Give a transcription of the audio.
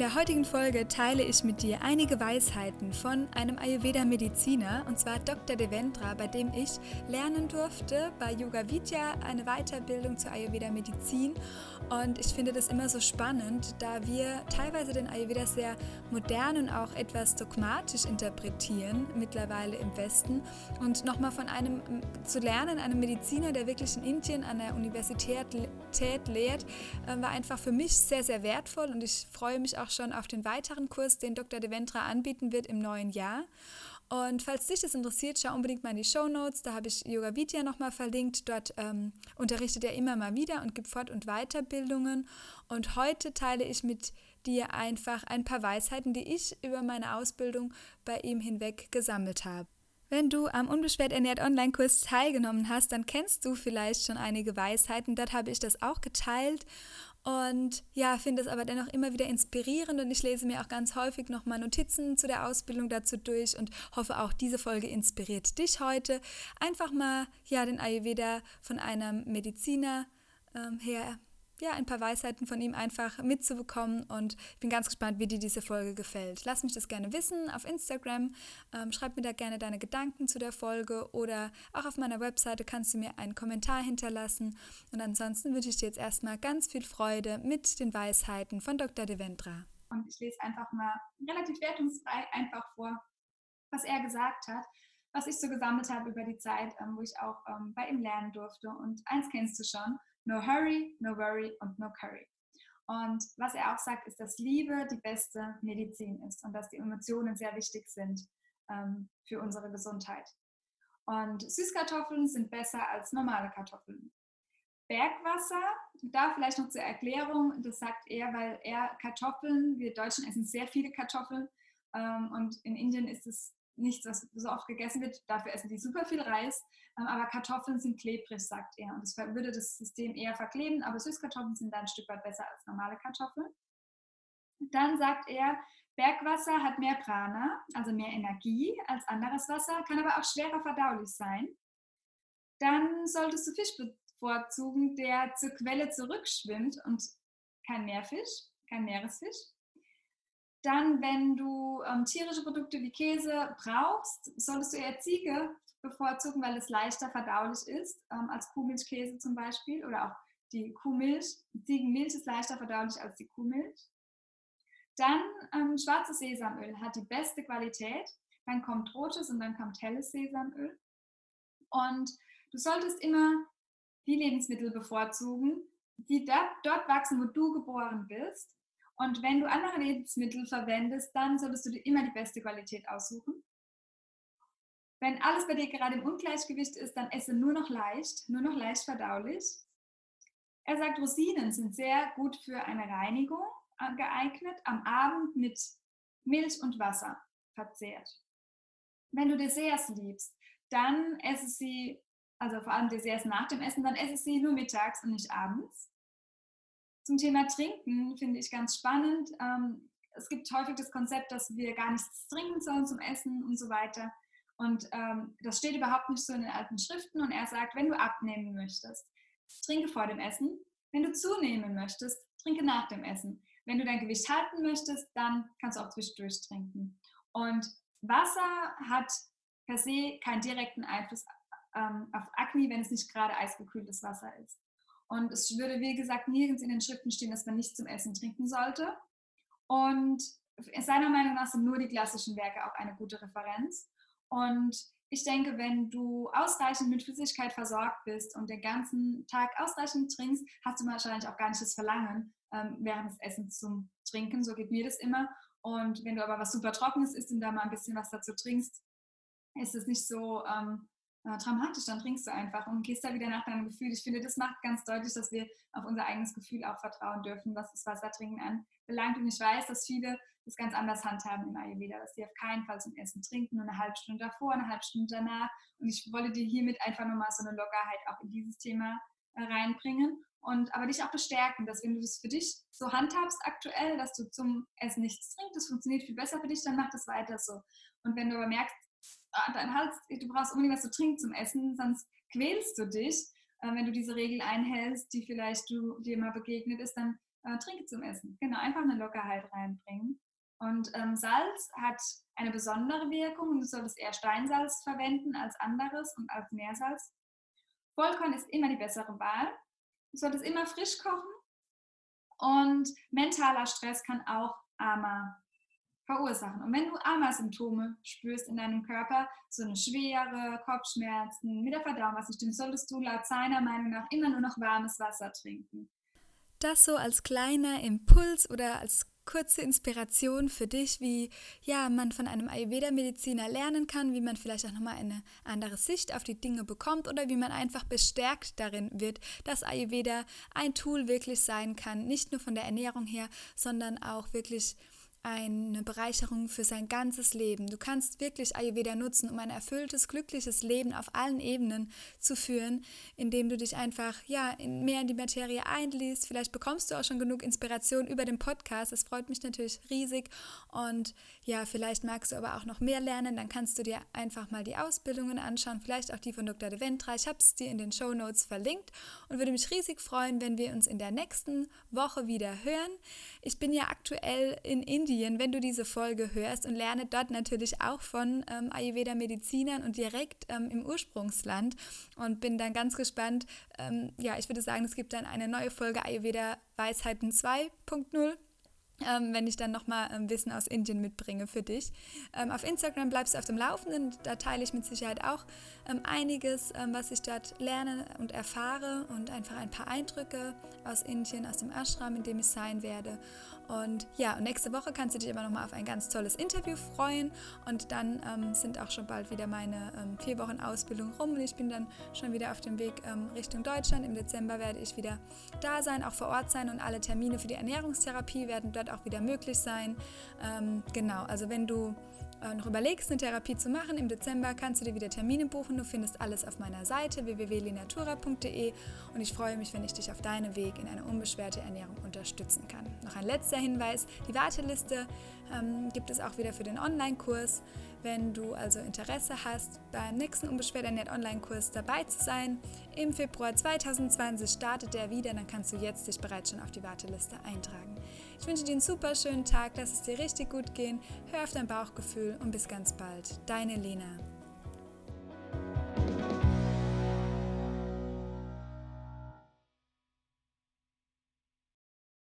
Der heutigen Folge teile ich mit dir einige Weisheiten von einem Ayurveda-Mediziner, und zwar Dr. Devendra, bei dem ich lernen durfte bei Yoga Vidya eine Weiterbildung zur Ayurveda-Medizin. Und ich finde das immer so spannend, da wir teilweise den Ayurveda sehr modern und auch etwas dogmatisch interpretieren, mittlerweile im Westen. Und nochmal von einem zu lernen, einem Mediziner, der wirklich in Indien an der Universität lehrt, äh, war einfach für mich sehr, sehr wertvoll und ich freue mich auch schon auf den weiteren Kurs, den Dr. Deventra anbieten wird im neuen Jahr. Und falls dich das interessiert, schau unbedingt mal in die Show Notes. Da habe ich Yoga Vidya nochmal verlinkt. Dort ähm, unterrichtet er immer mal wieder und gibt Fort- und Weiterbildungen. Und heute teile ich mit dir einfach ein paar Weisheiten, die ich über meine Ausbildung bei ihm hinweg gesammelt habe. Wenn du am Unbeschwert Ernährt Online-Kurs teilgenommen hast, dann kennst du vielleicht schon einige Weisheiten. Dort habe ich das auch geteilt und ja, finde es aber dennoch immer wieder inspirierend und ich lese mir auch ganz häufig nochmal Notizen zu der Ausbildung dazu durch und hoffe auch diese Folge inspiriert dich heute. Einfach mal ja den Ayurveda von einem Mediziner ähm, her ja, ein paar Weisheiten von ihm einfach mitzubekommen und ich bin ganz gespannt, wie dir diese Folge gefällt. Lass mich das gerne wissen auf Instagram, ähm, schreib mir da gerne deine Gedanken zu der Folge oder auch auf meiner Webseite kannst du mir einen Kommentar hinterlassen und ansonsten wünsche ich dir jetzt erstmal ganz viel Freude mit den Weisheiten von Dr. Devendra. Und ich lese einfach mal relativ wertungsfrei einfach vor, was er gesagt hat was ich so gesammelt habe über die Zeit, ähm, wo ich auch ähm, bei ihm lernen durfte. Und eins kennst du schon, No hurry, no worry und no curry. Und was er auch sagt, ist, dass Liebe die beste Medizin ist und dass die Emotionen sehr wichtig sind ähm, für unsere Gesundheit. Und Süßkartoffeln sind besser als normale Kartoffeln. Bergwasser, da vielleicht noch zur Erklärung, das sagt er, weil er Kartoffeln, wir Deutschen essen sehr viele Kartoffeln ähm, und in Indien ist es nichts, was so oft gegessen wird. Dafür essen die super viel Reis. Ähm, aber Kartoffeln sind klebrig, sagt er. Und das würde das System eher verkleben. Aber Süßkartoffeln sind dann ein Stück weit besser als normale Kartoffeln. Dann sagt er, Bergwasser hat mehr Prana, also mehr Energie als anderes Wasser, kann aber auch schwerer verdaulich sein. Dann solltest du Fisch bevorzugen, der zur Quelle zurückschwimmt und kein Meerfisch, kein Meeresfisch. Dann, wenn du ähm, tierische Produkte wie Käse brauchst, solltest du eher Ziege bevorzugen, weil es leichter verdaulich ist ähm, als Kuhmilchkäse zum Beispiel oder auch die Kuhmilch. Ziegenmilch ist leichter verdaulich als die Kuhmilch. Dann ähm, schwarzes Sesamöl hat die beste Qualität. Dann kommt rotes und dann kommt helles Sesamöl. Und du solltest immer die Lebensmittel bevorzugen, die dort, dort wachsen, wo du geboren bist und wenn du andere Lebensmittel verwendest, dann solltest du dir immer die beste Qualität aussuchen. Wenn alles bei dir gerade im Ungleichgewicht ist, dann esse nur noch leicht, nur noch leicht verdaulich. Er sagt, Rosinen sind sehr gut für eine Reinigung äh, geeignet, am Abend mit Milch und Wasser verzehrt. Wenn du Desserts liebst, dann esse sie, also vor allem Desserts nach dem Essen, dann esse sie nur mittags und nicht abends. Zum Thema Trinken finde ich ganz spannend. Ähm, es gibt häufig das Konzept, dass wir gar nichts trinken sollen zum Essen und so weiter. Und ähm, das steht überhaupt nicht so in den alten Schriften. Und er sagt, wenn du abnehmen möchtest, trinke vor dem Essen. Wenn du zunehmen möchtest, trinke nach dem Essen. Wenn du dein Gewicht halten möchtest, dann kannst du auch zwischendurch trinken. Und Wasser hat per se keinen direkten Einfluss ähm, auf Akne, wenn es nicht gerade eisgekühltes Wasser ist. Und es würde, wie gesagt, nirgends in den Schriften stehen, dass man nicht zum Essen trinken sollte. Und seiner Meinung nach sind nur die klassischen Werke auch eine gute Referenz. Und ich denke, wenn du ausreichend mit Flüssigkeit versorgt bist und den ganzen Tag ausreichend trinkst, hast du wahrscheinlich auch gar nicht das Verlangen, ähm, während des Essens zum Trinken. So geht mir das immer. Und wenn du aber was super Trockenes isst und da mal ein bisschen was dazu trinkst, ist es nicht so ähm, äh, dramatisch, dann trinkst du einfach und gehst da wieder nach deinem Gefühl. Ich finde, das macht ganz deutlich, dass wir auf unser eigenes Gefühl auch vertrauen dürfen, was das Wassertrinken anbelangt. Und ich weiß, dass viele das ganz anders handhaben im Ayurveda, dass sie auf keinen Fall zum Essen trinken, nur eine halbe Stunde davor, eine halbe Stunde danach. Und ich wollte dir hiermit einfach nochmal so eine Lockerheit auch in dieses Thema äh, reinbringen und aber dich auch bestärken, dass wenn du das für dich so handhabst aktuell, dass du zum Essen nichts trinkst, das funktioniert viel besser für dich, dann mach das weiter so. Und wenn du aber merkst, dein Hals, du brauchst unbedingt was zu trinken zum Essen, sonst quälst du dich. Äh, wenn du diese Regel einhältst, die vielleicht du dir mal begegnet ist, dann äh, trinke zum Essen. Genau, einfach eine Lockerheit reinbringen. Und ähm, Salz hat eine besondere Wirkung. Du solltest eher Steinsalz verwenden als anderes und als Meersalz. Vollkorn ist immer die bessere Wahl. Du solltest immer frisch kochen. Und mentaler Stress kann auch Ama verursachen. Und wenn du Ama-Symptome spürst in deinem Körper, so eine Schwere, Kopfschmerzen, mit der Verdauung was nicht stimmt, solltest du laut seiner Meinung nach immer nur noch warmes Wasser trinken. Das so als kleiner Impuls oder als kurze Inspiration für dich, wie ja, man von einem Ayurveda-Mediziner lernen kann, wie man vielleicht auch nochmal eine andere Sicht auf die Dinge bekommt oder wie man einfach bestärkt darin wird, dass Ayurveda ein Tool wirklich sein kann, nicht nur von der Ernährung her, sondern auch wirklich eine Bereicherung für sein ganzes Leben. Du kannst wirklich Ayurveda nutzen, um ein erfülltes, glückliches Leben auf allen Ebenen zu führen, indem du dich einfach ja, mehr in die Materie einliest. Vielleicht bekommst du auch schon genug Inspiration über den Podcast. Es freut mich natürlich riesig. Und ja, vielleicht magst du aber auch noch mehr lernen. Dann kannst du dir einfach mal die Ausbildungen anschauen, vielleicht auch die von Dr. De Ventra. Ich habe es dir in den Show Notes verlinkt und würde mich riesig freuen, wenn wir uns in der nächsten Woche wieder hören. Ich bin ja aktuell in Indien Indien, wenn du diese Folge hörst und lerne dort natürlich auch von ähm, Ayurveda-Medizinern und direkt ähm, im Ursprungsland und bin dann ganz gespannt. Ähm, ja, ich würde sagen, es gibt dann eine neue Folge Ayurveda Weisheiten 2.0 ähm, wenn ich dann nochmal ähm, Wissen aus Indien mitbringe für dich. Ähm, auf Instagram bleibst du auf dem Laufenden, da teile ich mit Sicherheit auch ähm, einiges, ähm, was ich dort lerne und erfahre und einfach ein paar Eindrücke aus Indien, aus dem Ashram, in dem ich sein werde. Und ja, nächste Woche kannst du dich aber nochmal auf ein ganz tolles Interview freuen und dann ähm, sind auch schon bald wieder meine vier Wochen Ausbildung rum und ich bin dann schon wieder auf dem Weg Richtung Deutschland. Im Dezember werde ich wieder da sein, auch vor Ort sein und alle Termine für die Ernährungstherapie werden dort auch wieder möglich sein. Ähm, genau, also wenn du noch überlegst, eine Therapie zu machen, im Dezember kannst du dir wieder Termine buchen. Du findest alles auf meiner Seite www.linatura.de und ich freue mich, wenn ich dich auf deinem Weg in eine unbeschwerte Ernährung unterstützen kann. Noch ein letzter Hinweis, die Warteliste ähm, gibt es auch wieder für den Online-Kurs. Wenn du also Interesse hast, beim nächsten Unbeschwert ernährt Online-Kurs dabei zu sein, im Februar 2020 startet der wieder, dann kannst du jetzt dich bereits schon auf die Warteliste eintragen. Ich wünsche dir einen super schönen Tag, lass es dir richtig gut gehen, hör auf dein Bauchgefühl und bis ganz bald. Deine Lena.